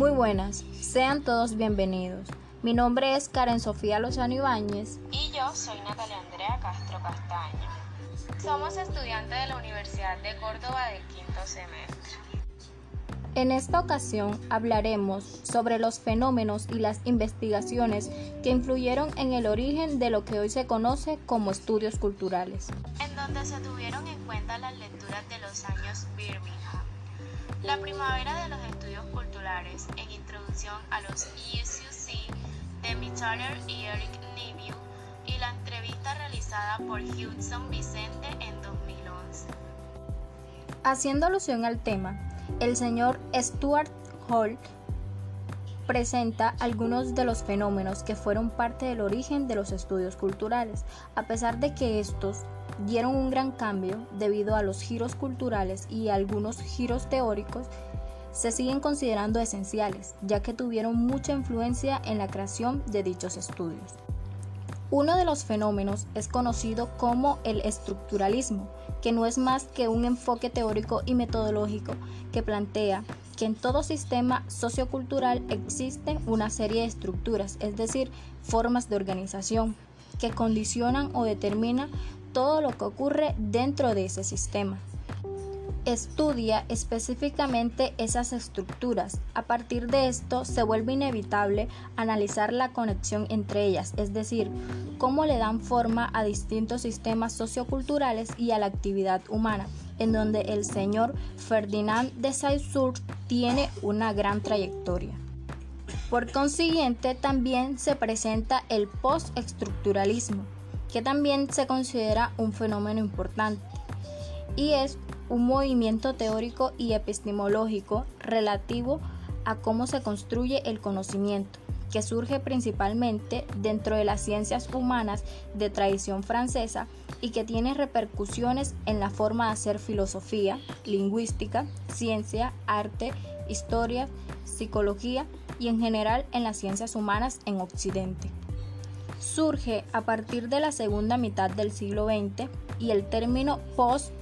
Muy buenas, sean todos bienvenidos. Mi nombre es Karen Sofía Lozano Ibáñez. Y yo soy Natalia Andrea Castro Castaño. Somos estudiantes de la Universidad de Córdoba del quinto semestre. En esta ocasión hablaremos sobre los fenómenos y las investigaciones que influyeron en el origen de lo que hoy se conoce como estudios culturales. En donde se tuvieron en cuenta las lecturas de los años Birmingham. La primavera de los estudios culturales en introducción a los ESUC de Mittaler y Eric Neville y la entrevista realizada por Hudson Vicente en 2011. Haciendo alusión al tema, el señor Stuart Hall presenta algunos de los fenómenos que fueron parte del origen de los estudios culturales, a pesar de que estos dieron un gran cambio debido a los giros culturales y algunos giros teóricos, se siguen considerando esenciales, ya que tuvieron mucha influencia en la creación de dichos estudios. Uno de los fenómenos es conocido como el estructuralismo, que no es más que un enfoque teórico y metodológico que plantea que en todo sistema sociocultural existen una serie de estructuras, es decir, formas de organización, que condicionan o determinan todo lo que ocurre dentro de ese sistema estudia específicamente esas estructuras. A partir de esto se vuelve inevitable analizar la conexión entre ellas, es decir, cómo le dan forma a distintos sistemas socioculturales y a la actividad humana, en donde el señor Ferdinand de Saussure tiene una gran trayectoria. Por consiguiente, también se presenta el postestructuralismo, que también se considera un fenómeno importante y es un movimiento teórico y epistemológico relativo a cómo se construye el conocimiento, que surge principalmente dentro de las ciencias humanas de tradición francesa y que tiene repercusiones en la forma de hacer filosofía, lingüística, ciencia, arte, historia, psicología y en general en las ciencias humanas en Occidente. Surge a partir de la segunda mitad del siglo XX y el término post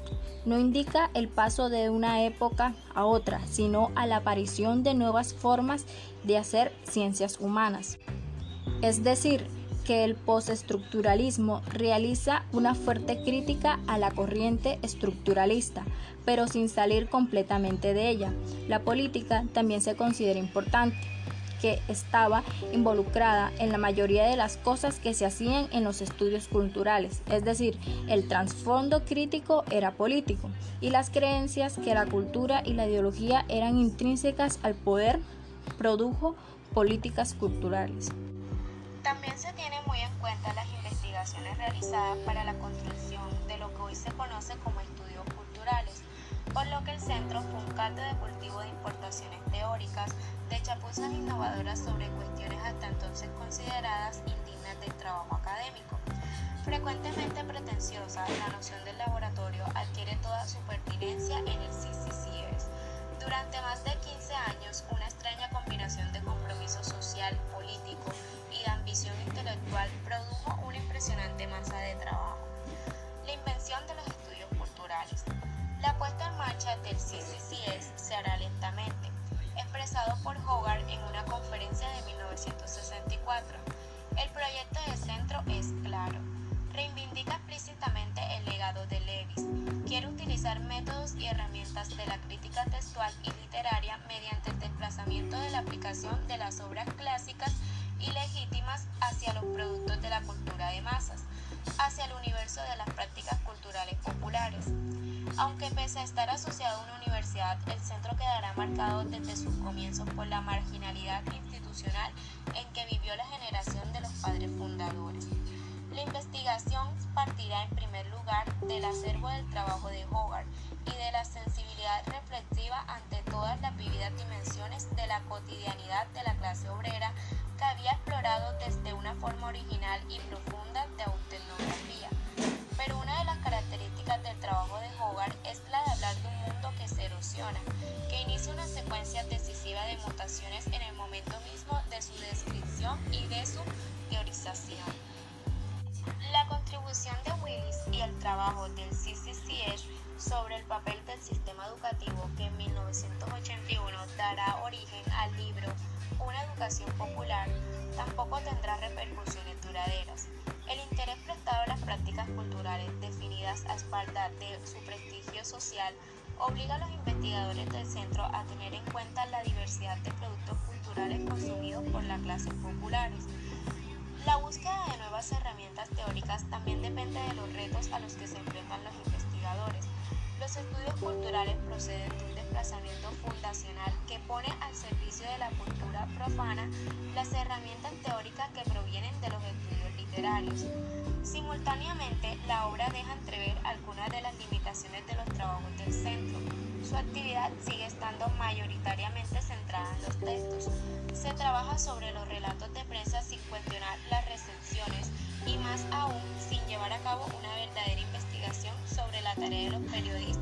no indica el paso de una época a otra, sino a la aparición de nuevas formas de hacer ciencias humanas. Es decir, que el postestructuralismo realiza una fuerte crítica a la corriente estructuralista, pero sin salir completamente de ella. La política también se considera importante que estaba involucrada en la mayoría de las cosas que se hacían en los estudios culturales, es decir, el trasfondo crítico era político y las creencias que la cultura y la ideología eran intrínsecas al poder produjo políticas culturales. También se tiene muy en cuenta las investigaciones realizadas para la construcción de lo que hoy se conoce como estudios culturales, por lo que el centro fue de cultivo de importaciones teóricas de chapuzas innovadoras sobre cuestiones hasta entonces consideradas indignas del trabajo académico. Frecuentemente pretenciosa, la noción del laboratorio adquiere toda su pertinencia en el CCCS. Durante más de 15 años, una extraña combinación de compromiso social, político y de ambición intelectual produjo una impresionante masa de trabajo. La invención de los estudios culturales. La puesta en marcha del CCCS se hará lentamente, expresado por Hogarth en una conferencia de 1964. El proyecto de centro es claro. Reivindica explícitamente el legado de Levis. Quiere utilizar métodos y herramientas de la crítica textual y literaria mediante el desplazamiento de la aplicación de las obras clásicas y legítimas hacia los productos de la cultura de masas, hacia el universo de las prácticas culturales populares. Aunque pese a estar asociado a una universidad, el centro quedará marcado desde sus comienzos por la marginalidad institucional en que vivió la generación de los padres fundadores. La investigación partirá en primer lugar del acervo del trabajo de Hogarth y de la sensibilidad reflexiva ante todas las vividas dimensiones de la cotidianidad de la clase obrera que había explorado desde una descripción y de su teorización. La contribución de Willis y el trabajo del CCCS sobre el papel del sistema educativo que en 1981 dará origen al libro educación popular, tampoco tendrá repercusiones duraderas. El interés prestado a las prácticas culturales definidas a espalda de su prestigio social obliga a los investigadores del centro a tener en cuenta la diversidad de productos culturales consumidos por las clases populares. La búsqueda de nuevas herramientas teóricas también depende de los retos a los que se enfrentan los investigadores. Los estudios culturales proceden de un desplazamiento fundacional que pone al servicio de la cultura profana las herramientas teóricas que provienen de los estudios literarios. Simultáneamente, la obra deja entrever algunas de las limitaciones de los trabajos del centro. Su actividad sigue estando mayoritariamente centrada en los textos. Se trabaja sobre los relatos de prensa sin cuestionar las recepciones y más aún sin llevar a cabo una verdadera investigación sobre la tarea de los periodistas